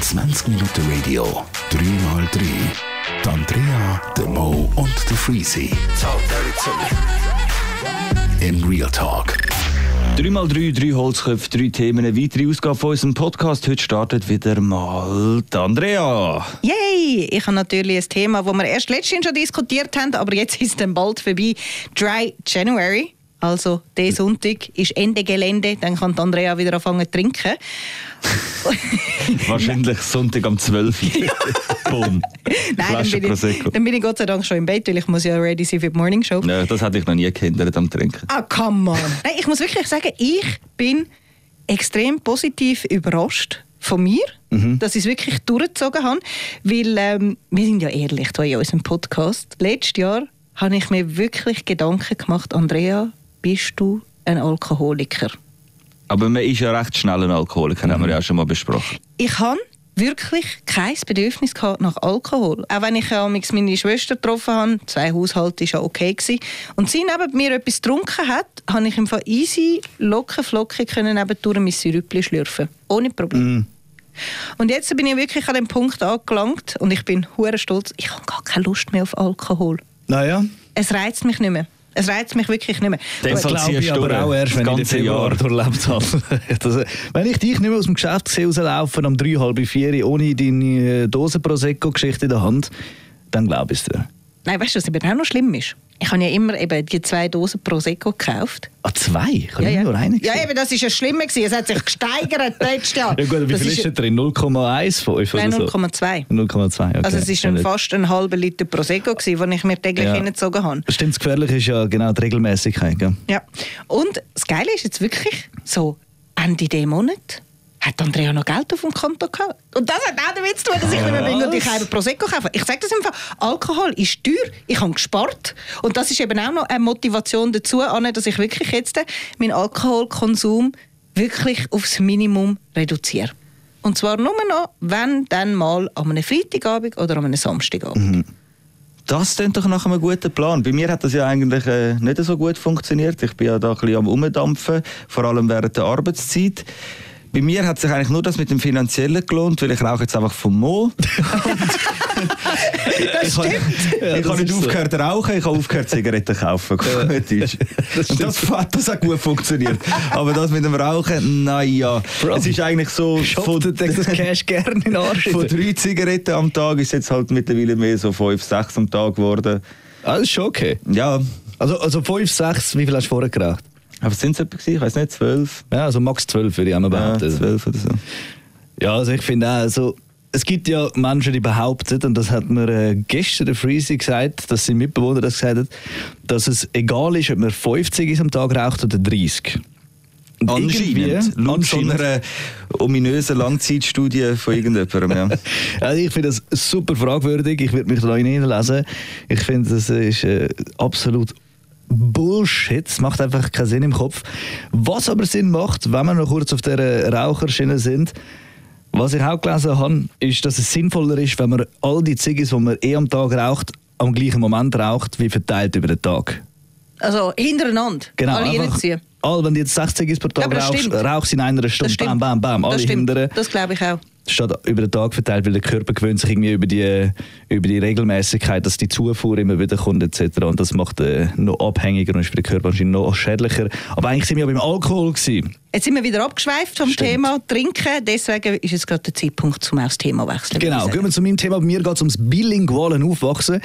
20 Minuten Radio, 3x3. Die Andrea, der Mo und der Freezy. In Real Talk. 3x3, drei Holzköpfe, drei Themen, eine weitere Ausgabe von unserem Podcast. Heute startet wieder mal die Andrea. Yay! Ich habe natürlich ein Thema, das wir erst letztens schon diskutiert haben, aber jetzt ist es dann bald vorbei. Dry January. Also, der Sonntag ist Ende Gelände, dann kann Andrea wieder anfangen zu trinken. Wahrscheinlich Sonntag um 12 Uhr. Boom. Nein, dann bin, ich, dann bin ich Gott sei Dank schon im Bett, weil ich muss ja ready sein für die Morning Show. Ja, das hatte ich noch nie gehindert am Trinken. Ah, come on! Nein, ich muss wirklich sagen, ich bin extrem positiv überrascht von mir, dass ich es wirklich durchgezogen habe. Weil ähm, wir sind ja ehrlich hier in unserem Podcast. Letztes Jahr habe ich mir wirklich Gedanken gemacht, Andrea, bist du ein Alkoholiker? Aber man ist ja recht schnell ein Alkoholiker, haben wir ja schon mal besprochen. Ich habe wirklich kein Bedürfnis gehabt nach Alkohol. Auch wenn ich ja meine Schwester getroffen habe, zwei Haushalte war ja okay. Gewesen. Und sie neben mir etwas getrunken hat, habe ich im Fall easy, locker, flockig können nebendurch mein Sirüppli schlürfen. Ohne Problem. Und jetzt bin ich wirklich an dem Punkt angelangt und ich bin hure stolz. Ich habe gar keine Lust mehr auf Alkohol. Naja, Es reizt mich nicht mehr. Es reizt mich wirklich nicht mehr. Das glaube ich aber durch. auch erst, wenn ich den ganze Februar Jahr. durchlebt habe. das, wenn ich dich nicht mehr aus dem Geschäft sehe, rauslaufen, um drei, halb vier, ohne deine Dose Prosecco-Geschichte in der Hand, dann glaube ich es dir. Nein, weißt du, was eben auch noch schlimm ist? Ich habe ja immer eben die zwei Dosen Prosecco gekauft. Ah, zwei? Ich habe ja, nur eine ja, gesehen. eben, das ist ja schlimmer gewesen. Es hat sich gesteigert letztes Jahr. Ja gut, wie viel ist da drin? 0,15 Nein, oder so? 0,2. 0,2, okay. Also es ist Ja, fast ein halber Liter Prosecco gewesen, den ich mir täglich Ja. hineingezogen habe. Stimmt, das Gefährliche ist ja genau die Regelmäßigkeit. Gell? Ja. Und das Geile ist jetzt wirklich so Ende des Monat hat Andrea noch Geld auf dem Konto gehabt. Und das hat auch damit zu tun, dass ich nicht mehr und ich habe Prosecco kaufe. Ich sage das einfach, Alkohol ist teuer, ich habe gespart. Und das ist eben auch noch eine Motivation dazu, dass ich wirklich jetzt meinen Alkoholkonsum wirklich aufs Minimum reduziere. Und zwar nur noch, wenn dann mal an einem Freitagabend oder an einem Samstagabend. Das klingt doch nach einem guten Plan. Bei mir hat das ja eigentlich äh, nicht so gut funktioniert. Ich bin ja da ein bisschen am Umdampfen, vor allem während der Arbeitszeit. Bei mir hat sich eigentlich nur das mit dem Finanziellen gelohnt, weil ich rauche jetzt einfach vom Mo. Das ich habe Ja, ich das habe nicht so. aufgehört zu rauchen, ich habe aufgehört Zigaretten kaufen. Deutsch. Und das hat das hat gut funktioniert. Aber das mit dem Rauchen, naja. Es ist eigentlich so... Von das Cash gerne in Arsch. von drei Zigaretten am Tag ist jetzt halt mittlerweile mehr so fünf, sechs am Tag geworden. Ah, das ist schon okay. Ja, Also, also 5, 6, wie viel hast du vorher geraucht? Aber sind es etwa? Ich weiß nicht, zwölf? Ja, also max 12 würde ich auch mal Ja, behaupten. zwölf oder so. Ja, also ich finde auch, also, es gibt ja Menschen, die behaupten, und das hat mir äh, gestern der Freezy gesagt, dass sein Mitbewohner das gesagt hat, dass es egal ist, ob man 50 ist am Tag raucht oder 30. Und Anscheinend. Laut so einer ominösen Langzeitstudie von irgendjemandem. Ja. Also ich finde das super fragwürdig. Ich würde mich da hineinlesen. Ich finde, das ist äh, absolut Bullshit. Macht einfach keinen Sinn im Kopf. Was aber Sinn macht, wenn wir noch kurz auf der Raucherschiene sind, was ich auch gelesen habe, ist, dass es sinnvoller ist, wenn man all die Ziggis, die man eh am Tag raucht, am gleichen Moment raucht, wie verteilt über den Tag. Also hintereinander. Genau, Alle reinziehen. all, wenn du jetzt 60 Ziggis pro Tag das rauchst, stimmt. rauchst du in einer Stunde, bam, bam, bam, alle hindern Das glaube ich auch. Statt über den Tag verteilt, weil der Körper gewöhnt sich irgendwie über die, über die Regelmäßigkeit, dass die Zufuhr immer wieder kommt etc. Und das macht äh, noch abhängiger und ist für den Körper anscheinend noch schädlicher. Aber eigentlich sind wir ja beim Alkohol gewesen. Jetzt sind wir wieder abgeschweift vom Stimmt. Thema Trinken. Deswegen ist es gerade der Zeitpunkt, um auch das Thema zu wechseln. Genau, gehen wir zu meinem Thema. Bei mir geht es ums bilingualen Aufwachsen.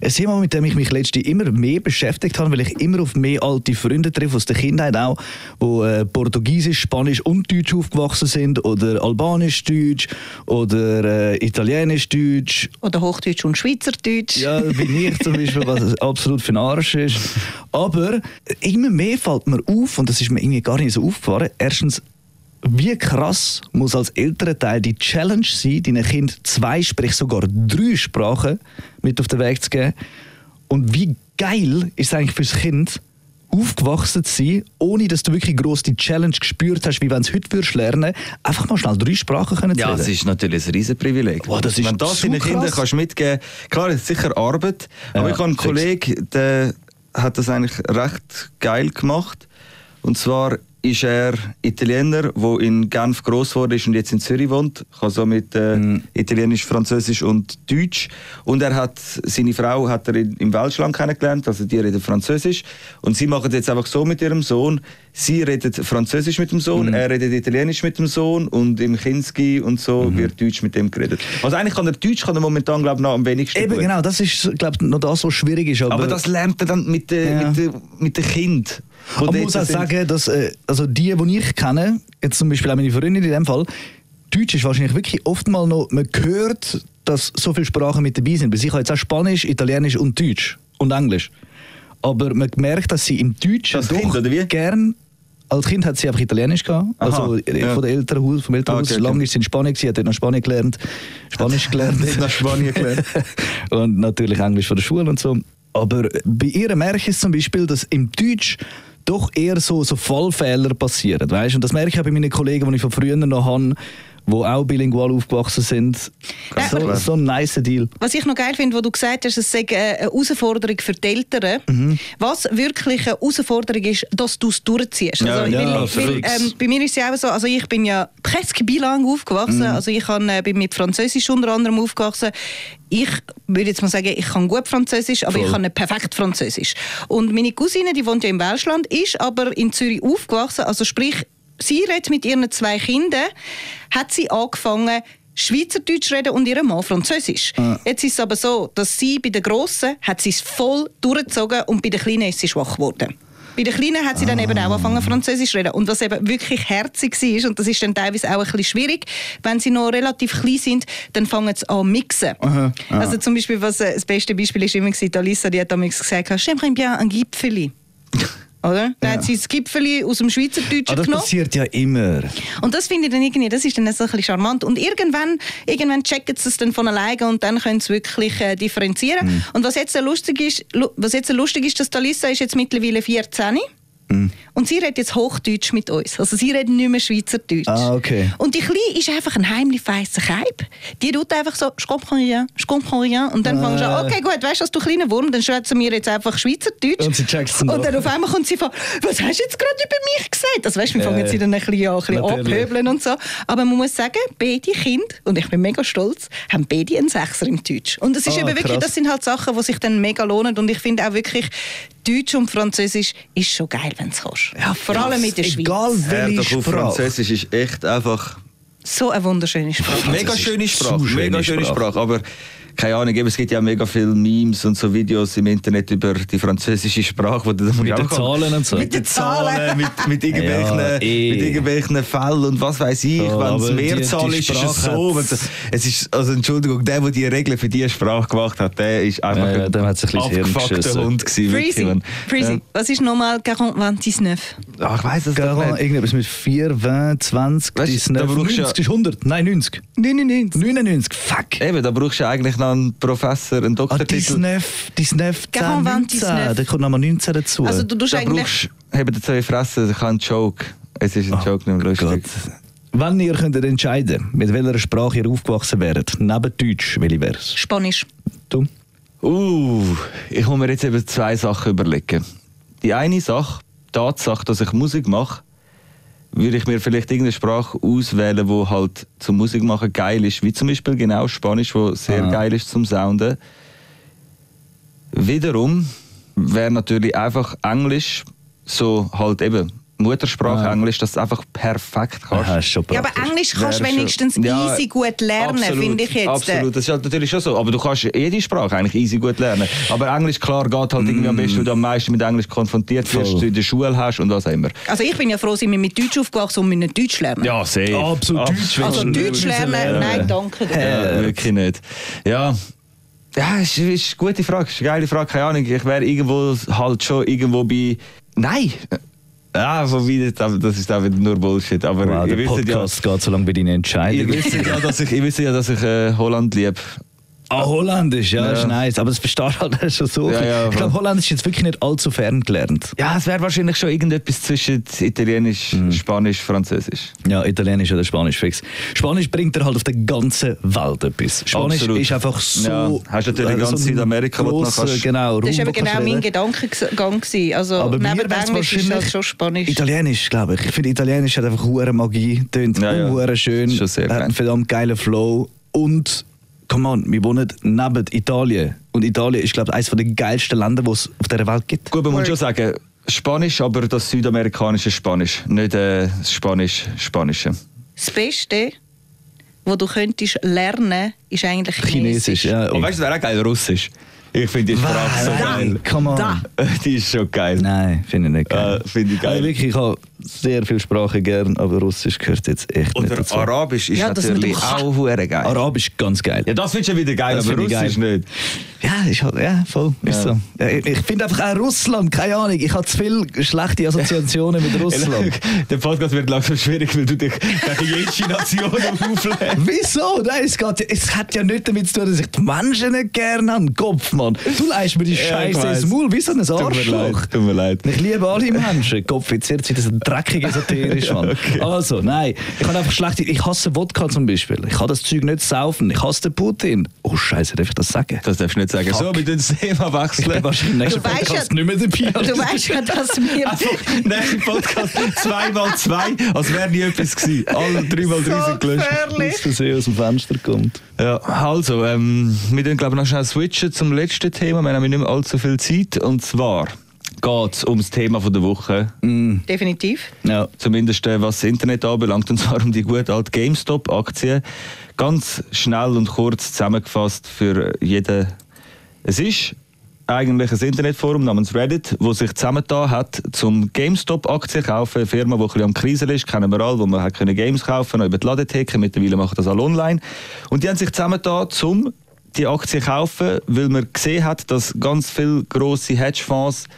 Ein Thema, mit dem ich mich letztens immer mehr beschäftigt habe, weil ich immer auf mehr alte Freunde treffe, aus der Kindheit auch, die äh, Portugiesisch, Spanisch und Deutsch aufgewachsen sind oder Albanisch-Deutsch oder äh, Italienisch-Deutsch Oder Hochdeutsch und Schweizerdeutsch. Ja, bin ich zum Beispiel, was absolut für ein Arsch ist. Aber immer mehr fällt mir auf, und das ist mir irgendwie gar nicht so aufgefallen, erstens, wie krass muss als älterer Teil die Challenge sein, deinem Kind zwei, sprich sogar drei Sprachen mit auf den Weg zu geben. Und wie geil ist es eigentlich fürs Kind, aufgewachsen zu sein, ohne dass du wirklich gross die Challenge gespürt hast, wie wenn du es heute würdest lernen, einfach mal schnell drei Sprachen können zu Ja, es ist natürlich ein Riesenprivileg. Boah, das Wenn das deinen Kindern kannst mitgeben klar, es ist sicher Arbeit, aber Ja, ich habe einen. Kollegen, der hat das eigentlich recht geil gemacht. Und zwar ist er Italiener, der in Genf groß geworden ist und jetzt in Zürich wohnt. Kann somit äh, Mhm. Italienisch, Französisch und Deutsch. Und er hat seine Frau hat er in, im Welschland kennengelernt, also die redet Französisch. Und sie machen es jetzt einfach so mit ihrem Sohn. Sie redet Französisch mit dem Mhm. Sohn, er redet Italienisch mit dem Sohn und im Kinski und so Mhm. wird Deutsch mit dem geredet. Also eigentlich kann er Deutsch kann er momentan glaube ich noch am wenigsten Eben gut. genau, das ist, glaube noch das, was schwierig ist. Aber, Aber das lernt er dann mit den Ja. mit den mit den Kind. man muss auch sagen, dass äh, also die, die ich kenne, jetzt zum Beispiel auch meine Freundin in dem Fall, Deutsch ist wahrscheinlich wirklich oft mal noch, man hört, dass so viele Sprachen mit dabei sind. Bei sich jetzt auch Spanisch, Italienisch und Deutsch und Englisch. Aber man merkt, dass sie im Deutschen Das doch Kind, oder wie? gern als Kind hat sie einfach Italienisch gehabt. Aha, also ja. von der Elternhaus, vom Elternhaus. Ah, okay, Lange okay. ist sie in Spanien, gewesen, hat dort noch Spanisch gelernt. Spanisch gelernt. Nach Spanien gelernt. und natürlich Englisch von der Schule und so. Aber bei ihr merke ich zum Beispiel, dass im Deutsch doch eher so, so Fallfehler passieren. Weißt? Und das merke ich auch bei meinen Kollegen, die ich von früher noch habe, die auch bilingual aufgewachsen sind. Ja, So, so ein nice Deal. Was ich noch geil finde, wo du gesagt hast, es sei äh, eine Herausforderung für die Eltern. Mhm. Was wirklich eine Herausforderung ist, dass du es durchziehst. Ja, also, ja, weil, weil, ähm, bei mir ist es ja auch so, also ich bin ja presque bilang aufgewachsen. Mhm. Also ich han, äh, bin mit Französisch unter anderem aufgewachsen. Ich würde jetzt mal sagen, ich kann gut Französisch, aber Voll. ich kann nicht perfekt Französisch. Und meine Cousine, die wohnt ja im Welschland, ist aber in Zürich aufgewachsen. Also sprich, sie redet mit ihren zwei Kindern, hat sie angefangen, Schweizerdeutsch reden und ihrem Mann Französisch. Jetzt ist es aber so, dass sie bei den Grossen hat sie es voll durchgezogen und bei den Kleinen ist sie schwach geworden. Bei den Kleinen hat sie dann eben auch angefangen, Französisch zu reden. Und was eben wirklich herzig war, und das ist dann teilweise auch ein bisschen schwierig, wenn sie noch relativ klein sind, dann fangen sie an zu mixen. Aha, ah. Also zum Beispiel, was, äh, das beste Beispiel ist immer gewesen, die Alissa, die hat damals gesagt, «J'aimerais bien un Gipfeli». Oder? Dann hat sie das Gipfeli aus dem Schweizerdeutschen Ah, das genommen. passiert ja immer. Und das finde ich dann irgendwie, das ist dann so ein bisschen charmant. Und irgendwann, irgendwann checken sie es dann von alleine und dann können sie wirklich äh, differenzieren. Mhm. Und was jetzt so lustig ist, was jetzt so lustig ist, dass die Alissa ist jetzt mittlerweile 14 Mhm. Und sie redet jetzt Hochdeutsch mit uns. Also sie redet nicht mehr Schweizerdeutsch. Ah, okay. Und die Kleine ist einfach ein heimlich feisser Keib. Die tut einfach so, «Je comprends rien, je comprends rien». Und dann fängst du Ah. an, «Okay, gut, weißt du, du kleiner Wurm, dann schwätzen wir jetzt einfach Schweizerdeutsch». Und sie checkt's dann Und dann auf einmal kommt sie von, «Was hast du jetzt gerade über mich gesagt?» Also weißt du, wir fangen ja. sie dann ein bisschen an, ein bisschen abhöbeln und so. Aber man muss sagen, beide Kinder, und ich bin mega stolz, haben beide einen Sechser im Deutsch. Und es ist Ah, eben wirklich, krass. das sind halt Sachen, die sich dann mega lohnen. Und ich finde auch wirklich, Deutsch und Französisch ist schon geil, wenn es kannst. Vor allem in der Schweiz. Egal welche Sprache. Französisch ist echt einfach So eine wunderschöne Sprache. mega schöne Sprache, mega schöne. Sprache, aber keine Ahnung, eben, es gibt ja mega viele Memes und so Videos im Internet über die französische Sprache, wo du dann Mit den Zahlen und so. mit den Zahlen, mit, mit, irgendwelchen, Ja, eh. mit irgendwelchen Fällen und was weiß ich, Ja, wenn es aber die- Mehrzahl die ist, ist es so. Es ist, also Entschuldigung, der, der die Regeln für diese Sprache gemacht hat, der ist einfach Ja, ja, dem hat's ein bisschen ins Hirn abgefuckter. Hund gewesen. Freezy. Freezy. Was ist nochmal 40-29? Ja. Ach, ich weiss es nicht. irgendetwas mit 4, 20, 20, Weißt du, 19, da brauchst du ja- 90 ist 100. Nein, 90. 99. 99, fuck. Eben, da brauchst du eigentlich noch einen Professor, einen Ah, Doktortitel. 19, 19, 10, Garant 19. 19. Da kommt nochmal 19 dazu. Also du tust da eigentlich... brauchst eben zwei Fressen, ich habe einen Joke. Es ist ein Joke, nicht mehr lustig. Oh Gott. Wenn ihr könntet entscheiden mit welcher Sprache ihr aufgewachsen wäret, neben Deutsch, welche wäre es? Spanisch. Du? Uh, ich muss mir jetzt eben zwei Sachen überlegen. Die eine Sache, die Tatsache, dass ich Musik mache, würde ich mir vielleicht irgendeine Sprache auswählen, die halt zum Musikmachen geil ist, wie zum Beispiel genau Spanisch, wo sehr Ah. geil ist zum Sounden. Wiederum wäre natürlich einfach Englisch, so halt eben Muttersprache Ah. Englisch, dass du einfach perfekt kannst. Aha, ist schon Ja, aber. Englisch kannst du wenigstens Ja, easy gut lernen, finde ich jetzt. Absolut, das ist halt natürlich schon so. Aber du kannst jede Sprache eigentlich easy gut lernen. Aber Englisch, klar, geht halt irgendwie am besten, weil du am meisten mit Englisch konfrontiert wirst, Mm. Voll. du in der Schule hast und was auch immer. Also ich bin ja froh, sind wir mit Deutsch aufgewachsen und mit Deutsch lernen. Ja, sehr. Absolut, Deutsch Also Deutsch lernen, lernen. nein, danke. Ja, wirklich nicht. Ja. Ja, ist, ist eine gute Frage, ist eine geile Frage, keine Ahnung. Ich wäre irgendwo halt schon irgendwo bei. Nein! Ja, wobei, das das ist auch wieder nur Bullshit. Aber Wow, der wisst ja, Podcast geht so lange bei deinen Entscheidungen. wisst ja, dass ich, wisst ja, dass ich äh, Holland liebe. Ah, Holländisch, ja, Ja. ist nice. Aber das versteht halt schon so. Ja, viel. ja, ich glaube. Holländisch ist jetzt wirklich nicht allzu fern gelernt. Ja, es wäre wahrscheinlich schon irgendetwas zwischen Italienisch, Mhm. Spanisch, Französisch. Ja, Italienisch oder Spanisch fix. Spanisch bringt dir halt auf der ganzen Welt etwas. Spanisch Absolut. ist einfach so. Ja, hast natürlich äh, ganz ein Südamerika, wo du noch kannst- Genau, Das war eben genau mein. Gedankengang. Also Aber mir neben Englisch ist wahrscheinlich schon Spanisch. Italienisch, glaube ich. Ich finde, Italienisch hat einfach hohe Magie, tönt Ja, ja. schön, Ist schon sehr hat einen verdammt geilen Flow und come on, wir wohnen neben Italien und Italien ist glaube ich eines der geilsten Länder, die es auf dieser Welt gibt. Gut, man muss schon sagen, Spanisch, aber das südamerikanische Spanisch, nicht äh, das Spanisch-Spanische. Das Beste, was du könntest lernen, ist eigentlich Chinesisch, Chinesisch. ja. Und weißt du, wäre auch geil, Russisch. Ich finde die Sprache so geil. come on. Da. Die ist schon geil. Nein, finde ich nicht geil. Äh, finde ich geil. Also wirklich, ich habe sehr viele Sprachen gern, aber Russisch gehört jetzt echt nicht Oder dazu. Arabisch ist Ja, das natürlich auch hure geil. Arabisch ganz geil. Ja, das findest du wieder geil, Das aber finde ich Russisch geil. nicht. Ja, ist halt, ja, voll. Ist Ja. so. Ja, ich ich finde einfach auch Russland, keine Ahnung, ich habe zu viele schlechte Assoziationen mit Russland. Der Podcast wird langsam schwierig, weil du dich gegen jede Nation auflädst. Wieso? Nein, es, geht, ja- es hat ja nicht damit zu tun, dass ich die Menschen nicht gerne habe. Kopf, Mann. Du leist mir die Ja, ich Scheiße weiss. ins Maul, wie so ein Tut mir Arschloch. leid, tut mir leid. Ich liebe alle Menschen. Kopf, jetzt wird es ein dreckig esoterisch, Mann. Also, nein. Ich habe einfach schlechte... Ich hasse Wodka zum Beispiel. Ich kann das Zeug nicht saufen. Ich hasse den Putin. Oh, Scheiße, darf ich das sagen? Das darfst du nicht sagen. Fuck. So, wir tun das Thema Ich wechseln. bin wahrscheinlich im nächsten Du weißt Podcast ja- nicht mehr dabei. Du weißt ja, dass wir... Also, nächster Podcast 2x2, als wäre nie etwas gewesen. Alle 3x3 sind gelöscht. Dass der See aus dem Fenster kommt. Ja, also, ähm, wir tun glaube ich noch schnell switchen zum letzten Thema. Wir haben nämlich nicht mehr allzu viel Zeit. Und zwar geht es ums Thema von der Woche. Definitiv. Ja. Zumindest äh, was das Internet anbelangt, und zwar um die gute alte GameStop-Aktie. Ganz schnell und kurz zusammengefasst für jeden. Es ist eigentlich ein Internetforum namens Reddit, wo sich zusammengetan hat, zum GameStop-Aktien kaufen. Eine Firma, die ein bisschen am Krisen ist, kennen wir alle, wo man hat können Games kaufen noch über die Ladetheke. Mittlerweile machen das alle online. Und die haben sich zusammengetan, zum die Aktie kaufen, weil man gesehen hat, dass ganz viele grosse Hedgefonds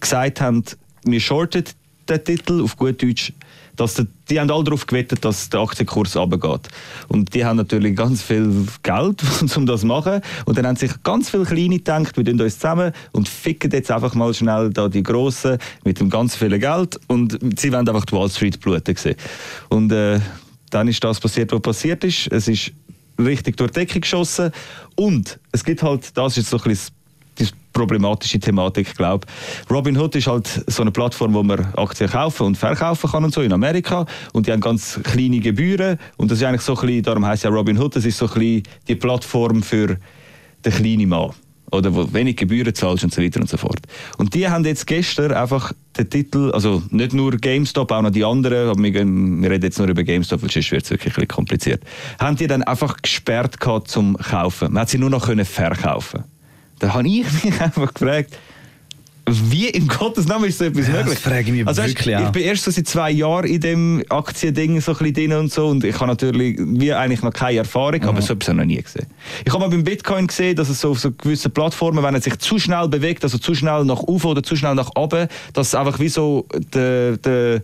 gesagt haben, wir shorten den Titel auf gut Deutsch. Dass die, die haben alle darauf gewettet, dass der Aktienkurs runtergeht. Und die haben natürlich ganz viel Geld, um das zu machen. Und dann haben sich ganz viele Kleine gedacht, wir tun uns zusammen und ficken jetzt einfach mal schnell da die Grossen mit dem ganz vielen Geld. Und sie wollen einfach die Wall Street bluten sehen. Und äh, dann ist das passiert, was passiert ist. Es ist richtig durch die Decke geschossen. Und es gibt halt, das ist so ein bisschen problematische Thematik, glaube Robinhood ist halt so eine Plattform, wo man Aktien kaufen und verkaufen kann und so in Amerika. Und die haben ganz kleine Gebühren. Und das ist eigentlich so ein bisschen, darum heißt ja Robinhood, das ist so ein bisschen die Plattform für den kleinen Mann. Oder wo wenig Gebühren zahlst und so weiter und so fort. Und die haben jetzt gestern einfach den Titel, also nicht nur GameStop, auch noch die anderen, aber wir, gehen, wir reden jetzt nur über GameStop, weil sonst wird es wirklich ein bisschen kompliziert, haben die dann einfach gesperrt gehabt zum Kaufen. Man hat sie nur noch können verkaufen da habe ich mich einfach gefragt, wie im Gottes Namen ist so etwas Ja, das möglich? frage ich mich also, weißt, wirklich Ich auch. bin erst so seit zwei Jahren in dem Aktiending so ein bisschen drin und so und ich habe natürlich wie eigentlich noch keine Erfahrung, Mhm. aber so etwas habe ich noch nie gesehen. Ich habe mal beim Bitcoin gesehen, dass es so auf so gewissen Plattformen, wenn er sich zu schnell bewegt, also zu schnell nach oben oder zu schnell nach oben, dass es einfach wie so der, der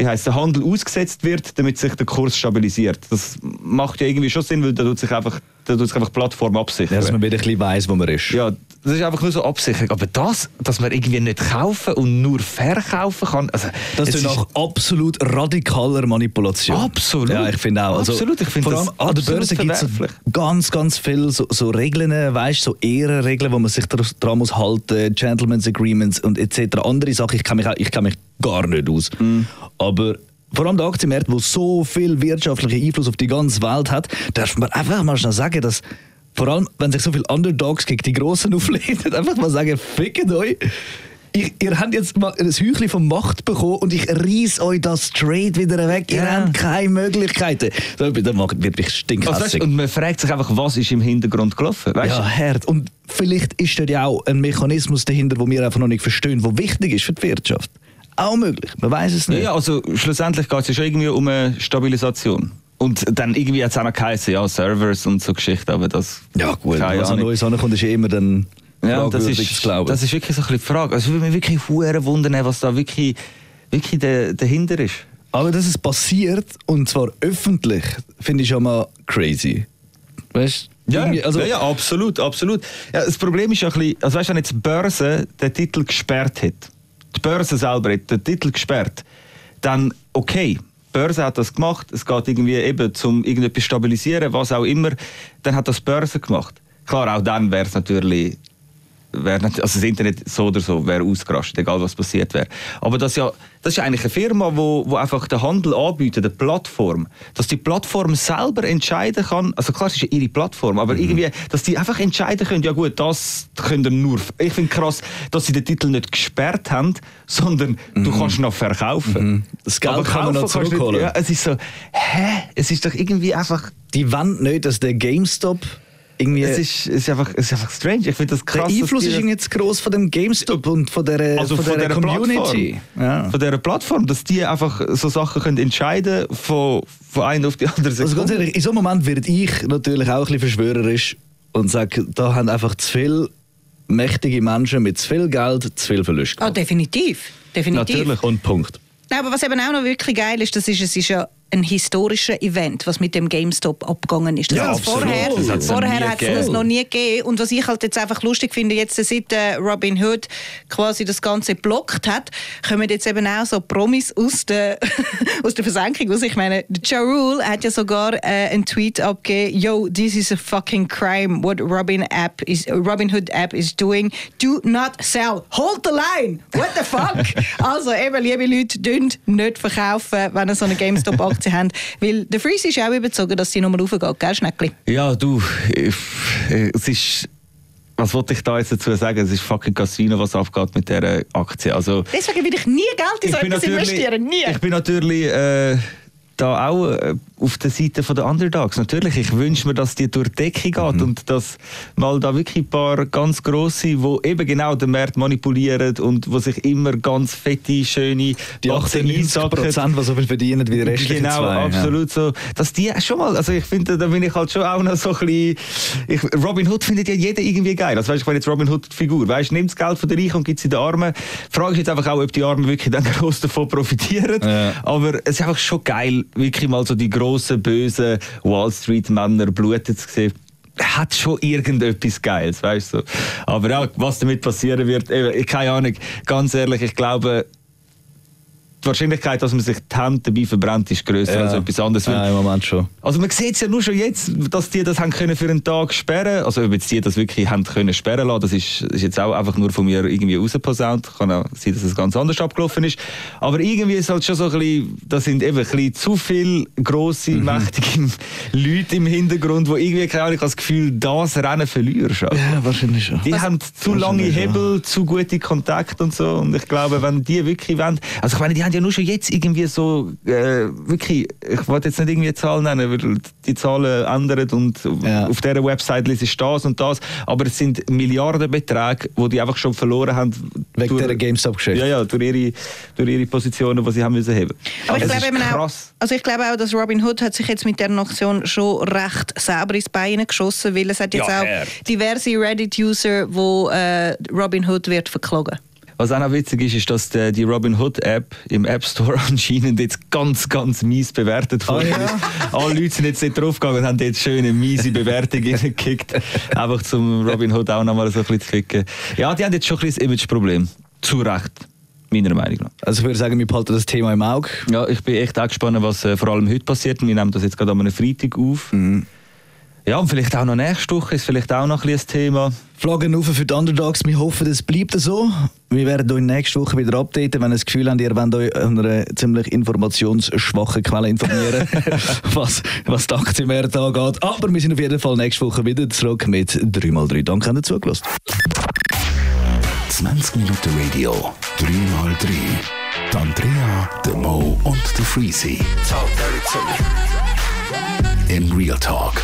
wie heisst, der Handel ausgesetzt wird, damit sich der Kurs stabilisiert. Das macht ja irgendwie schon Sinn, weil da tut sich einfach, da tut sich einfach die Plattform absichern. Dass man wieder ein bisschen weiss, wo man ist. Ja, das ist einfach nur so Absicherung. Aber das, dass man irgendwie nicht kaufen und nur verkaufen kann, also, Das ist nach absolut radikaler Manipulation. Absolut. Ja, ich finde auch. Also, Absolut, ich finde vor allem an der Börse gibt es ganz, ganz viele so, so Regeln, weißt so Ehrenregeln, wo man sich dran muss halten, Gentleman's Agreements und etc. Andere Sachen, ich kenne mich, auch- ich kenn mich gar nicht aus. Mm. Aber vor allem der Aktienmarkt, wo so viel wirtschaftlichen Einfluss auf die ganze Welt hat, darf man einfach mal schnell sagen, dass vor allem, wenn sich so viele Underdogs gegen die Großen auflehnen, einfach mal sagen, fickt euch. Ich, ihr habt jetzt mal ein Hüchli von Macht bekommen und ich reiss euch das straight wieder weg. Ihr Ja. habt keine Möglichkeiten. Da da macht wirklich weißt, stinkhassig. und man fragt sich einfach, was ist im Hintergrund gelaufen. Weißt? ja, hart. Und vielleicht ist dort ja auch ein Mechanismus dahinter, wo wir einfach noch nicht verstehen, der wichtig ist für die Wirtschaft. Auch möglich. Man weiß es nicht. ja, also schlussendlich geht es ja schon irgendwie um eine Stabilisation. Und dann irgendwie hat es auch noch geheißen, ja, Servers und so Geschichten, aber das... Ja, gut. Was an. Neues ankommt, ist ja immer dann Ja, das ist, das ist wirklich so ein bisschen die Frage. Also, ich würde mich wirklich hure wundern, was da wirklich, wirklich da- dahinter ist. Aber dass es passiert, und zwar öffentlich, finde ich schon mal crazy. Weißt Ja, Irgendwie, also, ja, ja, absolut, absolut. Ja, das Problem ist ja ein bisschen, also weißt du, wenn jetzt die Börse den Titel gesperrt hat, die Börse selber hat den Titel gesperrt, dann okay, Börse hat das gemacht, es geht irgendwie eben zum irgendetwas stabilisieren, was auch immer, dann hat das Börse gemacht. Klar, auch dann wäre es natürlich wäre also das Internet so oder so wäre ausgerastet, egal was passiert wäre. Aber das, ja, das ist eigentlich eine Firma, wo, wo einfach den Handel anbietet, eine Plattform. Dass die Plattform selber entscheiden kann, also klar, es ist ja ihre Plattform, aber irgendwie, dass die einfach entscheiden können, ja gut, das können ihr nur. Ich finde krass, dass sie den Titel nicht gesperrt haben, sondern du kannst noch verkaufen. Das Geld Aber kann man noch zurückholen. Nicht, ja, es ist so, hä? Es ist doch irgendwie einfach, Die wollen nicht, dass der GameStop irgendwie... es ist, ist einfach, es ist einfach strange. Ich finde das der krass. dass Einfluss ist irgendwie zu gross von dem GameStop und von der, also von der, dieser Community. Plattform, Ja. von dieser Plattform, dass die einfach so Sachen können entscheiden von, von einer auf die andere Also ganz ehrlich, in so einem Moment werde ich natürlich auch ein bisschen verschwörerisch und sage, da haben einfach zu viele mächtige Menschen mit zu viel Geld zu viel Verlust Ah, gehabt. definitiv. Definitiv. Natürlich. Und Punkt. Nein, aber was eben auch noch wirklich geil ist, das ist, es ist ja ein historischer Event, was mit dem GameStop abgegangen ist. Das Ja, hat's vorher Das vorher hat es das noch nie gegeben. Und was ich halt jetzt einfach lustig finde, jetzt seit äh, Robin Hood quasi das Ganze blockt hat, kommen jetzt eben auch so Promis aus der, aus der Versenkung raus. Ich meine, Ja Rule hat ja sogar äh, einen Tweet abgegeben, yo, this is a fucking crime, what Robin, App is, Robin Hood App is doing. Do not sell. Hold the line. What the fuck? also eben, liebe Leute, dünnt nicht verkaufen, wenn ihr so eine GameStop-Aktie habt. Weil der Freeze ist auch überzogen, dass die Nummer raufgeht, gell, Schneckli? Ja, du, ich, es ist. Was wollte ich da jetzt dazu sagen? Es ist fucking Casino, was abgeht mit dieser Aktie. Also, Deswegen will ich nie Geld in so etwas investieren. Nie. ich bin natürlich äh, da auch äh, auf der Seite der Underdogs. Natürlich, ich wünsche mir, dass die durch die Decke geht Mhm. und dass mal da wirklich ein paar ganz grosse, die eben genau den Markt manipulieren und wo sich immer ganz fette, schöne Die Aktien 98 einsacken. Prozent, die so viel verdienen wie die restlichen Genau, zwei. absolut so. Dass die schon mal, also ich finde, da bin ich halt schon auch noch so ein bisschen, ich, Robin Hood findet ja jeder irgendwie geil. Also weißt du, ich meine jetzt Robin Hood Figur, weißt du, nimmt das Geld von den Reichen und gibt es in den Armen. Die Frage ist jetzt einfach auch, ob die Armen wirklich dann gross davon profitieren. Ja. Aber es ist einfach schon geil, wirklich mal so die grossen, bösen Wall Street Männer bluten zu sehen. Hat schon irgendetwas Geiles, weißt du. Aber ja, was damit passieren wird, eben, keine Ahnung. Ganz ehrlich, ich glaube, die Wahrscheinlichkeit, dass man sich die Hände dabei verbrennt, ist grösser Ja. als etwas anderes. Ja, im Moment schon. Also man sieht es ja nur schon jetzt, dass die das haben können für einen Tag sperren. Also ob jetzt die das wirklich haben können sperren lassen, das ist, ist jetzt auch einfach nur von mir irgendwie rausposaunt. Kann auch sein, dass es ganz anders abgelaufen ist. Aber irgendwie ist halt schon so ein bisschen, da sind eben ein bisschen zu viele grosse, Mhm. mächtige Leute im Hintergrund, wo irgendwie, keine Ahnung, ich habe das Gefühl, das Rennen verlierst. Also. Ja, wahrscheinlich schon. Die haben zu lange wahrscheinlich, ja. Hebel, zu gute Kontakte und so. Und ich glaube, wenn die wirklich wollen, also ich meine, die haben ja nur schon jetzt irgendwie so, äh, wirklich, ich wollte jetzt nicht irgendwie Zahlen nennen, weil die Zahlen ändern und Ja. auf dieser Website ist das und das, aber es sind Milliardenbeträge, die die einfach schon verloren haben. Wegen durch- dieser GameStop-Geschichte. Ja, ja, durch ihre, durch ihre Positionen, die sie haben müssen heben. Aber ich Es glaube ist eben auch, krass. also ich glaube auch, dass Robin Hood hat sich jetzt mit dieser Aktion schon recht selber ins Bein geschossen, weil es hat jetzt Ja, auch diverse Reddit-User, wo äh, Robin Hood wird verklagen. Was auch noch witzig ist, ist, dass die, Robin Hood App im App Store anscheinend jetzt ganz, ganz mies bewertet Ah, ja? ist. Alle Leute sind jetzt nicht draufgegangen und haben jetzt schöne miese Bewertung reingekickt. Einfach zum Robin Hood auch nochmal so ein bisschen zu ficken. Ja, die haben jetzt schon ein bisschen Imageproblem. Zu Recht. Meiner Meinung nach. Also ich würde sagen, wir behalten das Thema im Auge. Ja, ich bin echt auch gespannt, was äh, vor allem heute passiert. Wir nehmen das jetzt gerade am einem Freitag auf. Mhm. Ja, und vielleicht auch noch nächste Woche ist vielleicht auch noch ein bisschen ein Thema. Flaggen auf für die Underdogs. Wir hoffen, es bleibt so. Wir werden euch nächste Woche wieder updaten, wenn ihr das Gefühl habt, ihr wollt euch an einer ziemlich informationsschwachen Quelle informieren, was, was die Aktienmärkte angeht. Aber wir sind auf jeden Fall nächste Woche wieder zurück mit 3x3. Danke, habt ihr zugelassen. 20 Minuten Radio, 3x3. Die Andrea, der Mo und der Freezy. in Real Talk.